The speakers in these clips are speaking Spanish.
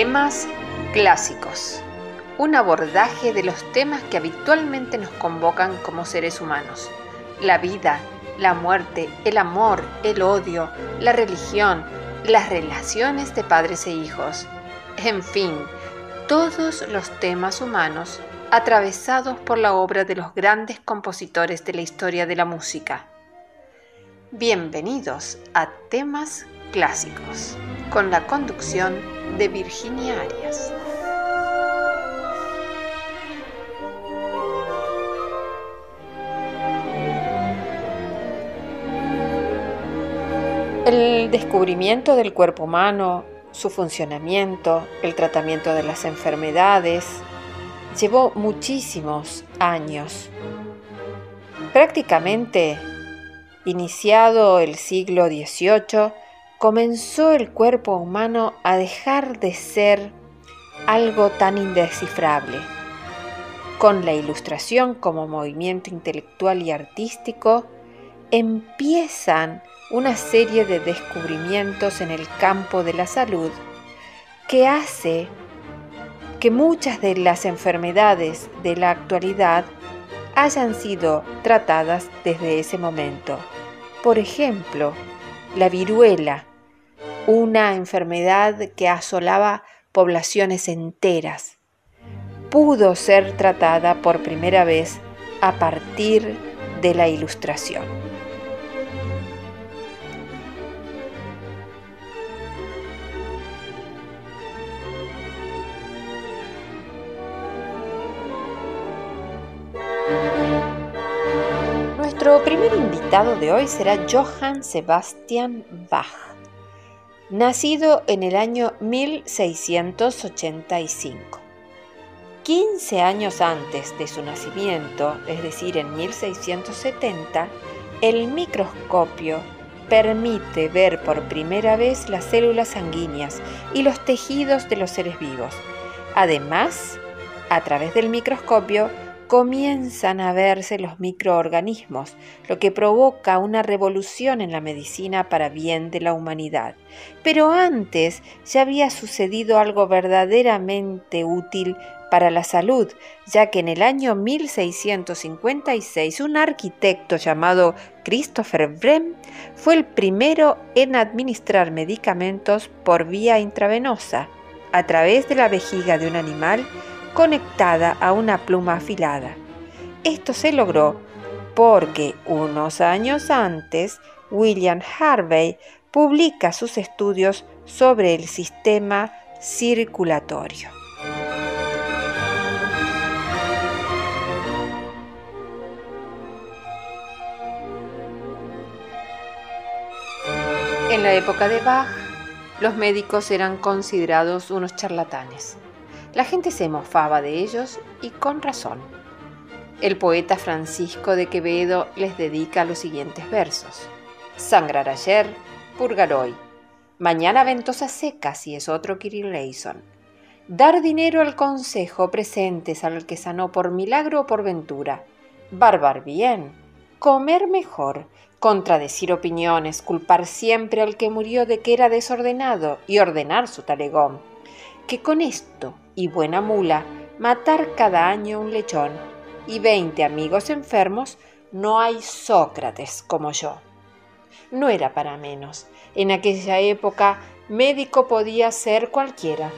Temas Clásicos, un abordaje de los temas que habitualmente nos convocan como seres humanos. La vida, la muerte, el amor, el odio, la religión, las relaciones de padres e hijos, en fin, todos los temas humanos atravesados por la obra de los grandes compositores de la historia de la música. Bienvenidos a Temas Clásicos, con la conducción de Virginia Arias. El descubrimiento del cuerpo humano, su funcionamiento, el tratamiento de las enfermedades, llevó muchísimos años. Prácticamente iniciado el siglo XVIII, comenzó el cuerpo humano a dejar de ser algo tan indescifrable. Con la ilustración como movimiento intelectual y artístico, empiezan una serie de descubrimientos en el campo de la salud que hace que muchas de las enfermedades de la actualidad hayan sido tratadas desde ese momento. Por ejemplo, la viruela, una enfermedad que asolaba poblaciones enteras. Pudo ser tratada por primera vez a partir de la Ilustración. Nuestro primer invitado de hoy será Johann Sebastian Bach nacido en el año 1685. 15 años antes de su nacimiento, es decir, en 1670, el microscopio permite ver por primera vez las células sanguíneas y los tejidos de los seres vivos. Además, a través del microscopio comienzan a verse los microorganismos, lo que provoca una revolución en la medicina para bien de la humanidad. Pero antes ya había sucedido algo verdaderamente útil para la salud, ya que en el año 1656 un arquitecto llamado Christopher Brem fue el primero en administrar medicamentos por vía intravenosa a través de la vejiga de un animal conectada a una pluma afilada. Esto se logró porque unos años antes William Harvey publica sus estudios sobre el sistema circulatorio. En la época de Bach, los médicos eran considerados unos charlatanes. La gente se mofaba de ellos y con razón. El poeta Francisco de Quevedo les dedica los siguientes versos. Sangrar ayer, purgar hoy. Mañana ventosa seca si es otro Kirileison. Dar dinero al consejo presentes al que sanó por milagro o por ventura. Barbar bien. Comer mejor. Contradecir opiniones, culpar siempre al que murió de que era desordenado y ordenar su talegón. Que con esto y buena mula, matar cada año un lechón y veinte amigos enfermos, no hay Sócrates como yo. No era para menos. En aquella época, médico podía ser cualquiera.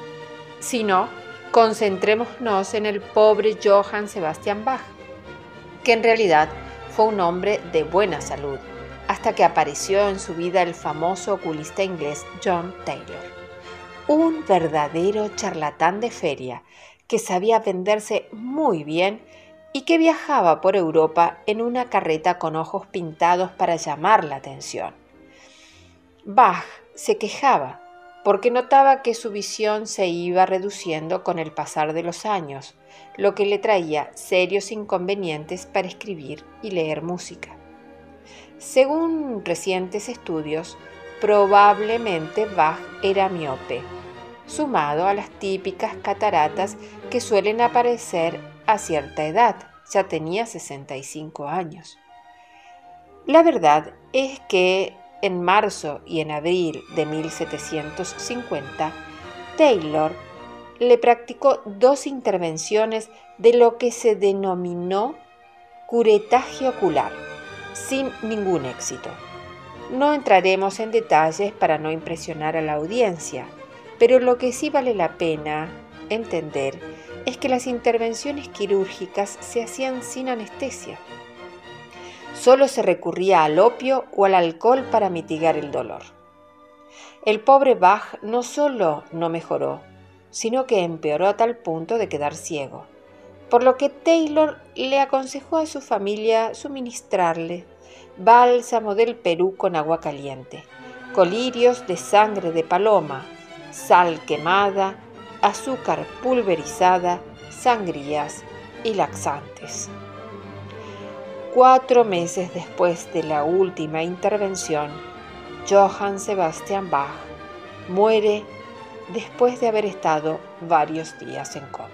Si no, concentrémonos en el pobre Johann Sebastian Bach, que en realidad fue un hombre de buena salud, hasta que apareció en su vida el famoso oculista inglés John Taylor un verdadero charlatán de feria que sabía venderse muy bien y que viajaba por Europa en una carreta con ojos pintados para llamar la atención. Bach se quejaba porque notaba que su visión se iba reduciendo con el pasar de los años, lo que le traía serios inconvenientes para escribir y leer música. Según recientes estudios, Probablemente Bach era miope, sumado a las típicas cataratas que suelen aparecer a cierta edad, ya tenía 65 años. La verdad es que en marzo y en abril de 1750, Taylor le practicó dos intervenciones de lo que se denominó curetaje ocular, sin ningún éxito. No entraremos en detalles para no impresionar a la audiencia, pero lo que sí vale la pena entender es que las intervenciones quirúrgicas se hacían sin anestesia. Solo se recurría al opio o al alcohol para mitigar el dolor. El pobre Bach no solo no mejoró, sino que empeoró a tal punto de quedar ciego, por lo que Taylor le aconsejó a su familia suministrarle bálsamo del Perú con agua caliente, colirios de sangre de paloma, sal quemada, azúcar pulverizada, sangrías y laxantes. Cuatro meses después de la última intervención, Johann Sebastian Bach muere después de haber estado varios días en coma.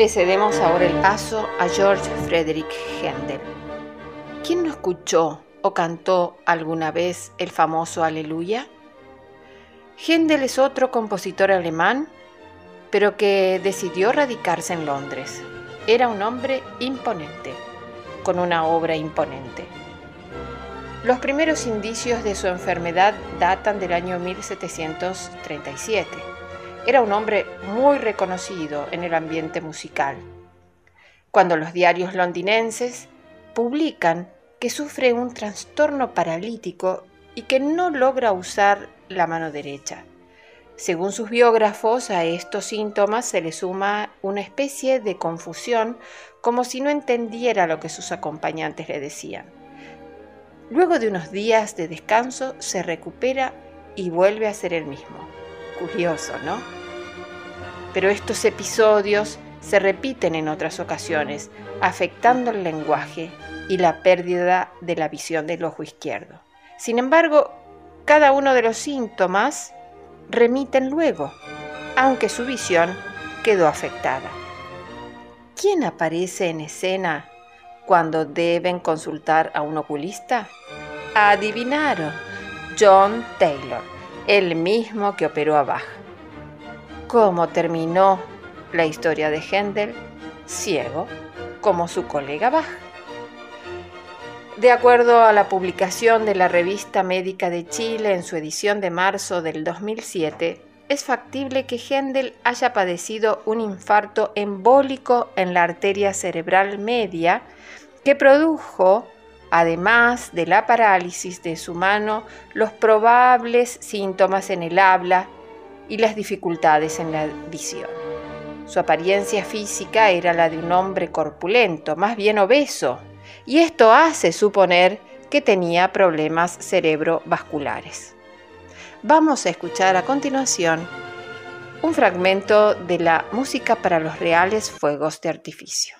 Le cedemos ahora el paso a George Frederick Händel. ¿Quién no escuchó o cantó alguna vez el famoso Aleluya? Händel es otro compositor alemán, pero que decidió radicarse en Londres. Era un hombre imponente, con una obra imponente. Los primeros indicios de su enfermedad datan del año 1737. Era un hombre muy reconocido en el ambiente musical. Cuando los diarios londinenses publican que sufre un trastorno paralítico y que no logra usar la mano derecha. Según sus biógrafos, a estos síntomas se le suma una especie de confusión, como si no entendiera lo que sus acompañantes le decían. Luego de unos días de descanso se recupera y vuelve a ser el mismo. Curioso, ¿no? Pero estos episodios se repiten en otras ocasiones, afectando el lenguaje y la pérdida de la visión del ojo izquierdo. Sin embargo, cada uno de los síntomas remiten luego, aunque su visión quedó afectada. ¿Quién aparece en escena cuando deben consultar a un oculista? Adivinaron, John Taylor, el mismo que operó a Bach. ¿Cómo terminó la historia de Händel? Ciego, como su colega Bach. De acuerdo a la publicación de la Revista Médica de Chile en su edición de marzo del 2007, es factible que Händel haya padecido un infarto embólico en la arteria cerebral media que produjo, además de la parálisis de su mano, los probables síntomas en el habla y las dificultades en la visión. Su apariencia física era la de un hombre corpulento, más bien obeso, y esto hace suponer que tenía problemas cerebrovasculares. Vamos a escuchar a continuación un fragmento de la música para los reales fuegos de artificio.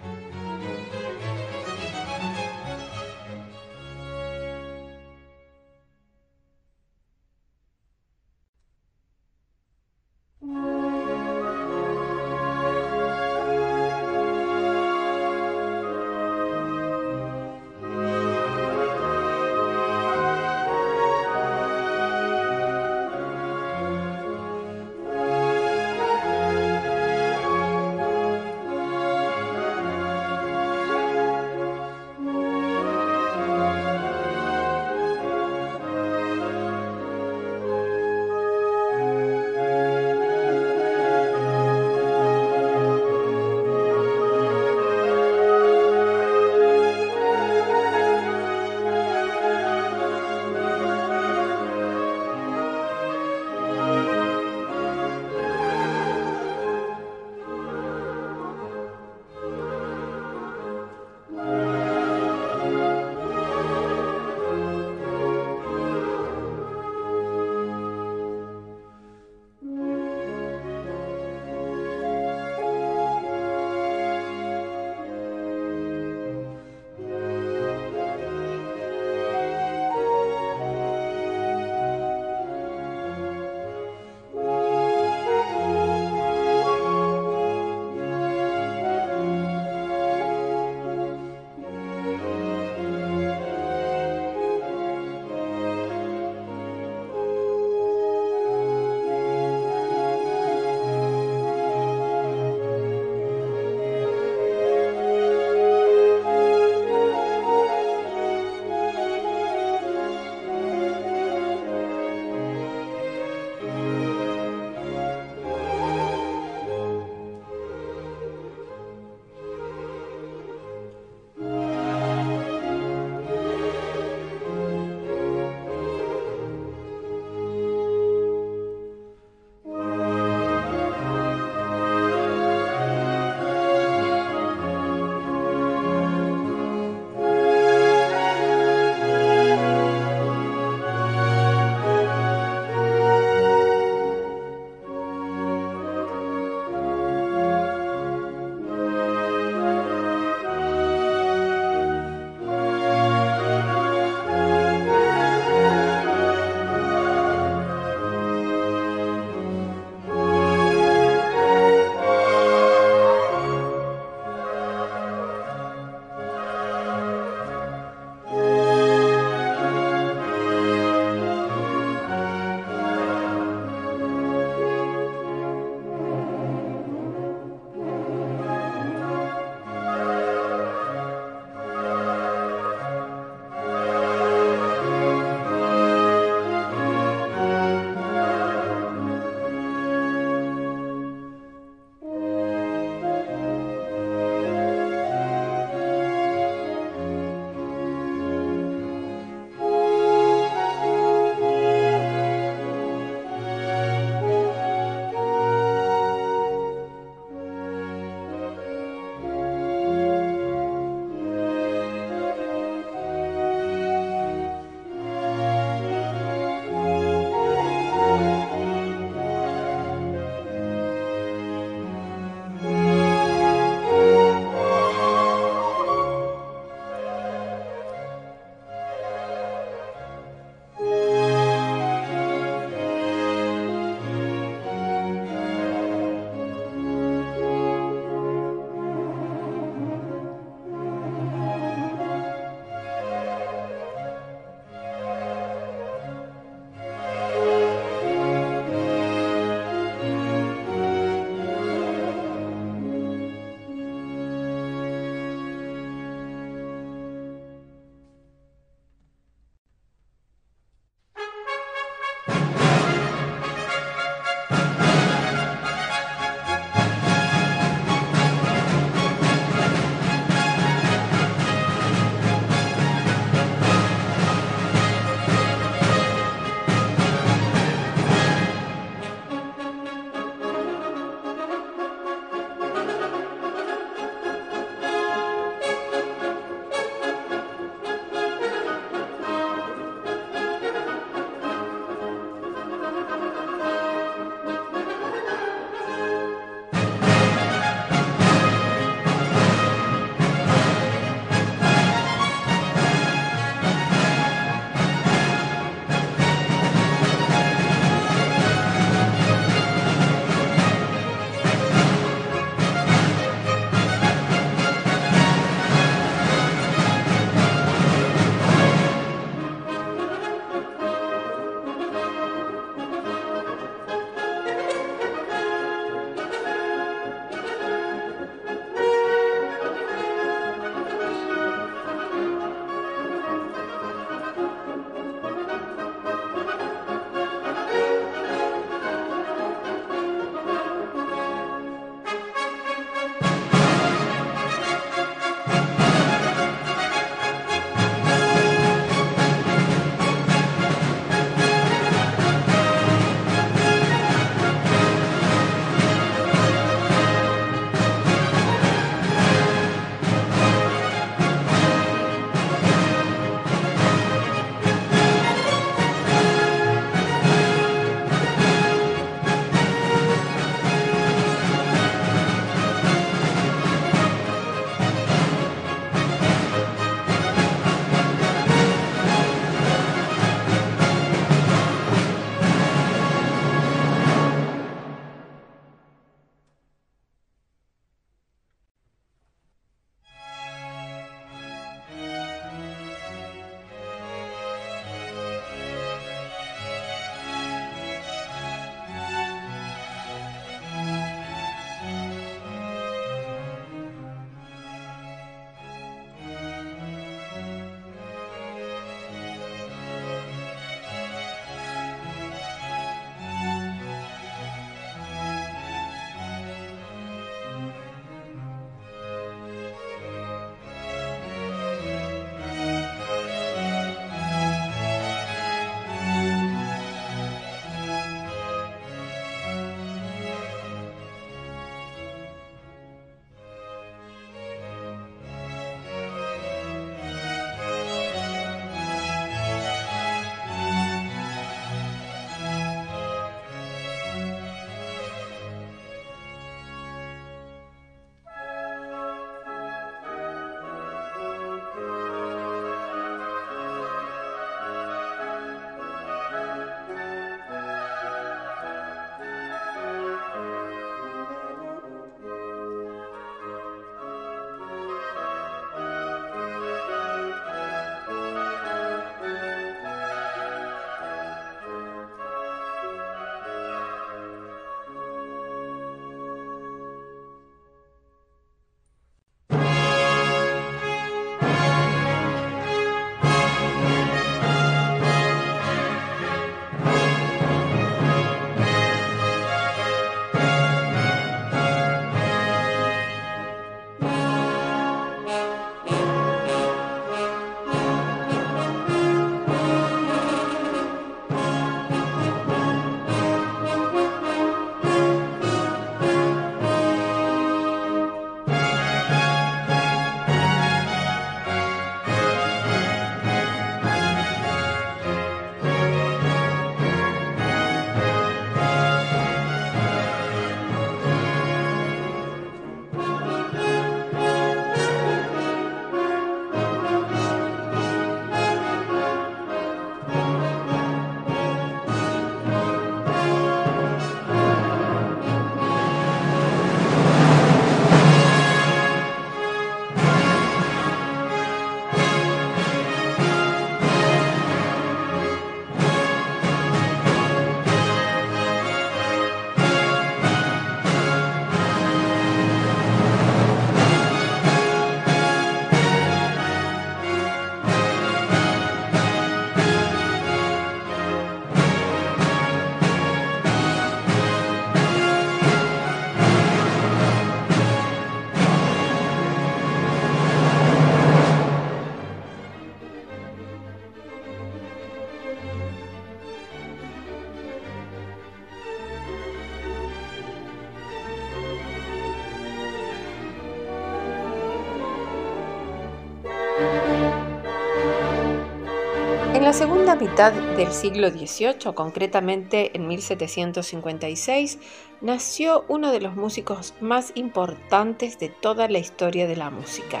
Segunda mitad del siglo XVIII, concretamente en 1756, nació uno de los músicos más importantes de toda la historia de la música.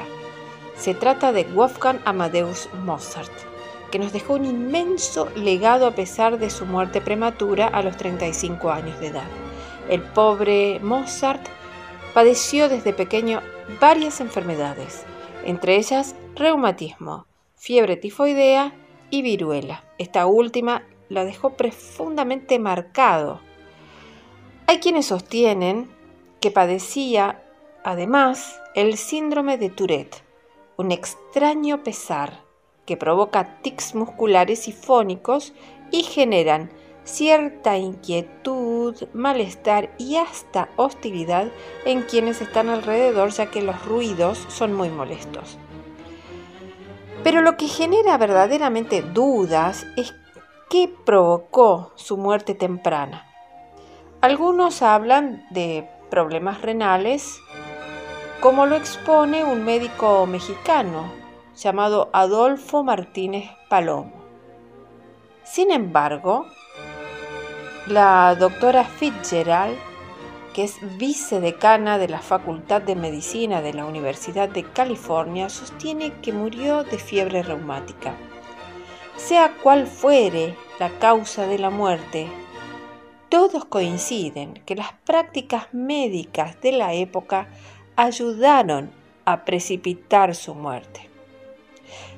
Se trata de Wolfgang Amadeus Mozart, que nos dejó un inmenso legado a pesar de su muerte prematura a los 35 años de edad. El pobre Mozart padeció desde pequeño varias enfermedades, entre ellas reumatismo, fiebre tifoidea y viruela. Esta última la dejó profundamente marcado. Hay quienes sostienen que padecía además el síndrome de Tourette, un extraño pesar que provoca tics musculares y fónicos y generan cierta inquietud, malestar y hasta hostilidad en quienes están alrededor ya que los ruidos son muy molestos. Pero lo que genera verdaderamente dudas es qué provocó su muerte temprana. Algunos hablan de problemas renales, como lo expone un médico mexicano llamado Adolfo Martínez Palomo. Sin embargo, la doctora Fitzgerald que es vicedecana de la Facultad de Medicina de la Universidad de California, sostiene que murió de fiebre reumática. Sea cual fuere la causa de la muerte, todos coinciden que las prácticas médicas de la época ayudaron a precipitar su muerte.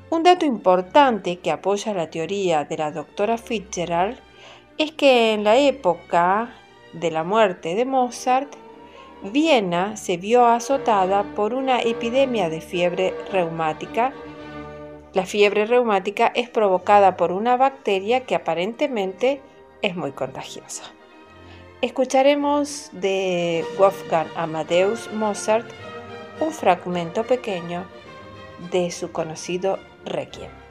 Un dato importante que apoya la teoría de la doctora Fitzgerald es que en la época de la muerte de Mozart, Viena se vio azotada por una epidemia de fiebre reumática. La fiebre reumática es provocada por una bacteria que aparentemente es muy contagiosa. Escucharemos de Wolfgang Amadeus Mozart un fragmento pequeño de su conocido Requiem.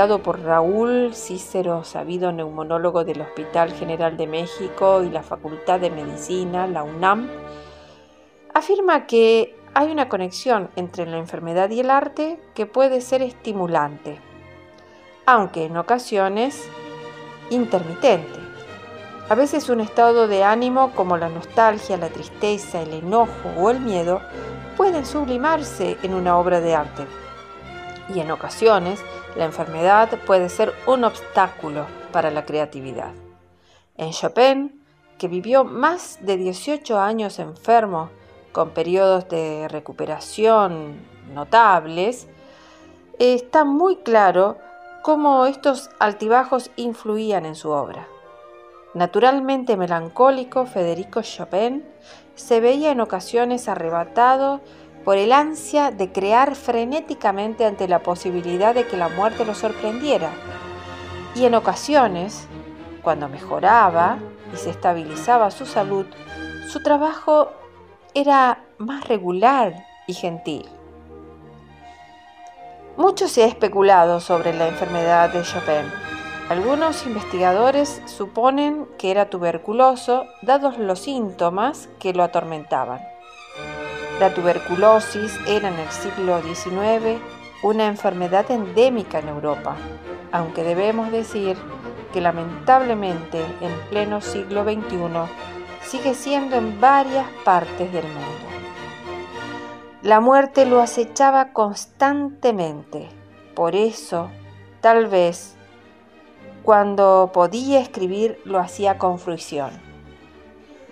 Por Raúl Cícero, sabido neumonólogo del Hospital General de México y la Facultad de Medicina, la UNAM, afirma que hay una conexión entre la enfermedad y el arte que puede ser estimulante, aunque en ocasiones intermitente. A veces un estado de ánimo como la nostalgia, la tristeza, el enojo o el miedo pueden sublimarse en una obra de arte y en ocasiones la enfermedad puede ser un obstáculo para la creatividad. En Chopin, que vivió más de 18 años enfermo, con periodos de recuperación notables, está muy claro cómo estos altibajos influían en su obra. Naturalmente melancólico, Federico Chopin se veía en ocasiones arrebatado por el ansia de crear frenéticamente ante la posibilidad de que la muerte lo sorprendiera. Y en ocasiones, cuando mejoraba y se estabilizaba su salud, su trabajo era más regular y gentil. Mucho se ha especulado sobre la enfermedad de Chopin. Algunos investigadores suponen que era tuberculoso dados los síntomas que lo atormentaban. La tuberculosis era en el siglo XIX una enfermedad endémica en Europa, aunque debemos decir que lamentablemente en pleno siglo XXI sigue siendo en varias partes del mundo. La muerte lo acechaba constantemente, por eso, tal vez, cuando podía escribir lo hacía con fruición.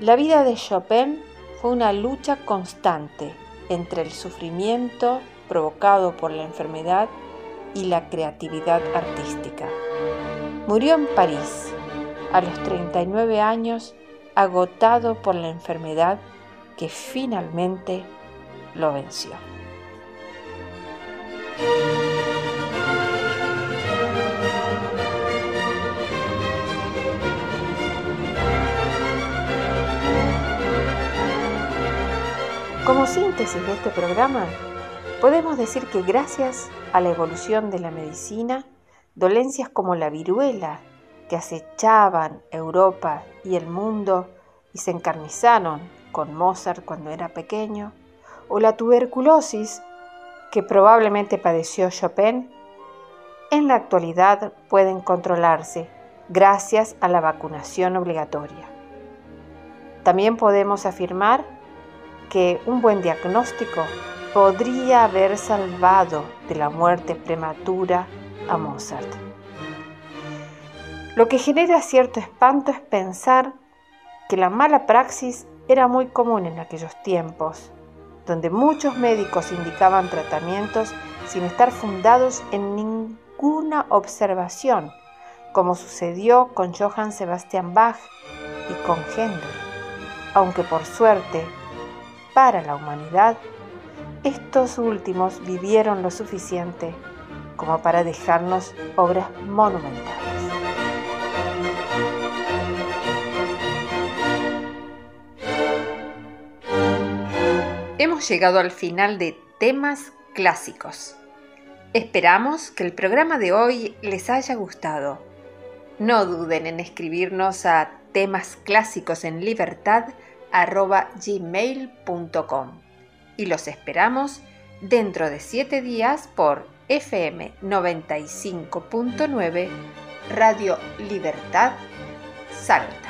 La vida de Chopin fue una lucha constante entre el sufrimiento provocado por la enfermedad y la creatividad artística. Murió en París a los 39 años, agotado por la enfermedad que finalmente lo venció. Como síntesis de este programa, podemos decir que gracias a la evolución de la medicina, dolencias como la viruela, que acechaban Europa y el mundo y se encarnizaron con Mozart cuando era pequeño, o la tuberculosis, que probablemente padeció Chopin, en la actualidad pueden controlarse gracias a la vacunación obligatoria. También podemos afirmar que un buen diagnóstico podría haber salvado de la muerte prematura a Mozart. Lo que genera cierto espanto es pensar que la mala praxis era muy común en aquellos tiempos, donde muchos médicos indicaban tratamientos sin estar fundados en ninguna observación, como sucedió con Johann Sebastian Bach y con Händel, aunque por suerte para la humanidad, estos últimos vivieron lo suficiente como para dejarnos obras monumentales. Hemos llegado al final de temas clásicos. Esperamos que el programa de hoy les haya gustado. No duden en escribirnos a temas clásicos en libertad gmail.com y los esperamos dentro de 7 días por FM 95.9 Radio Libertad Salta.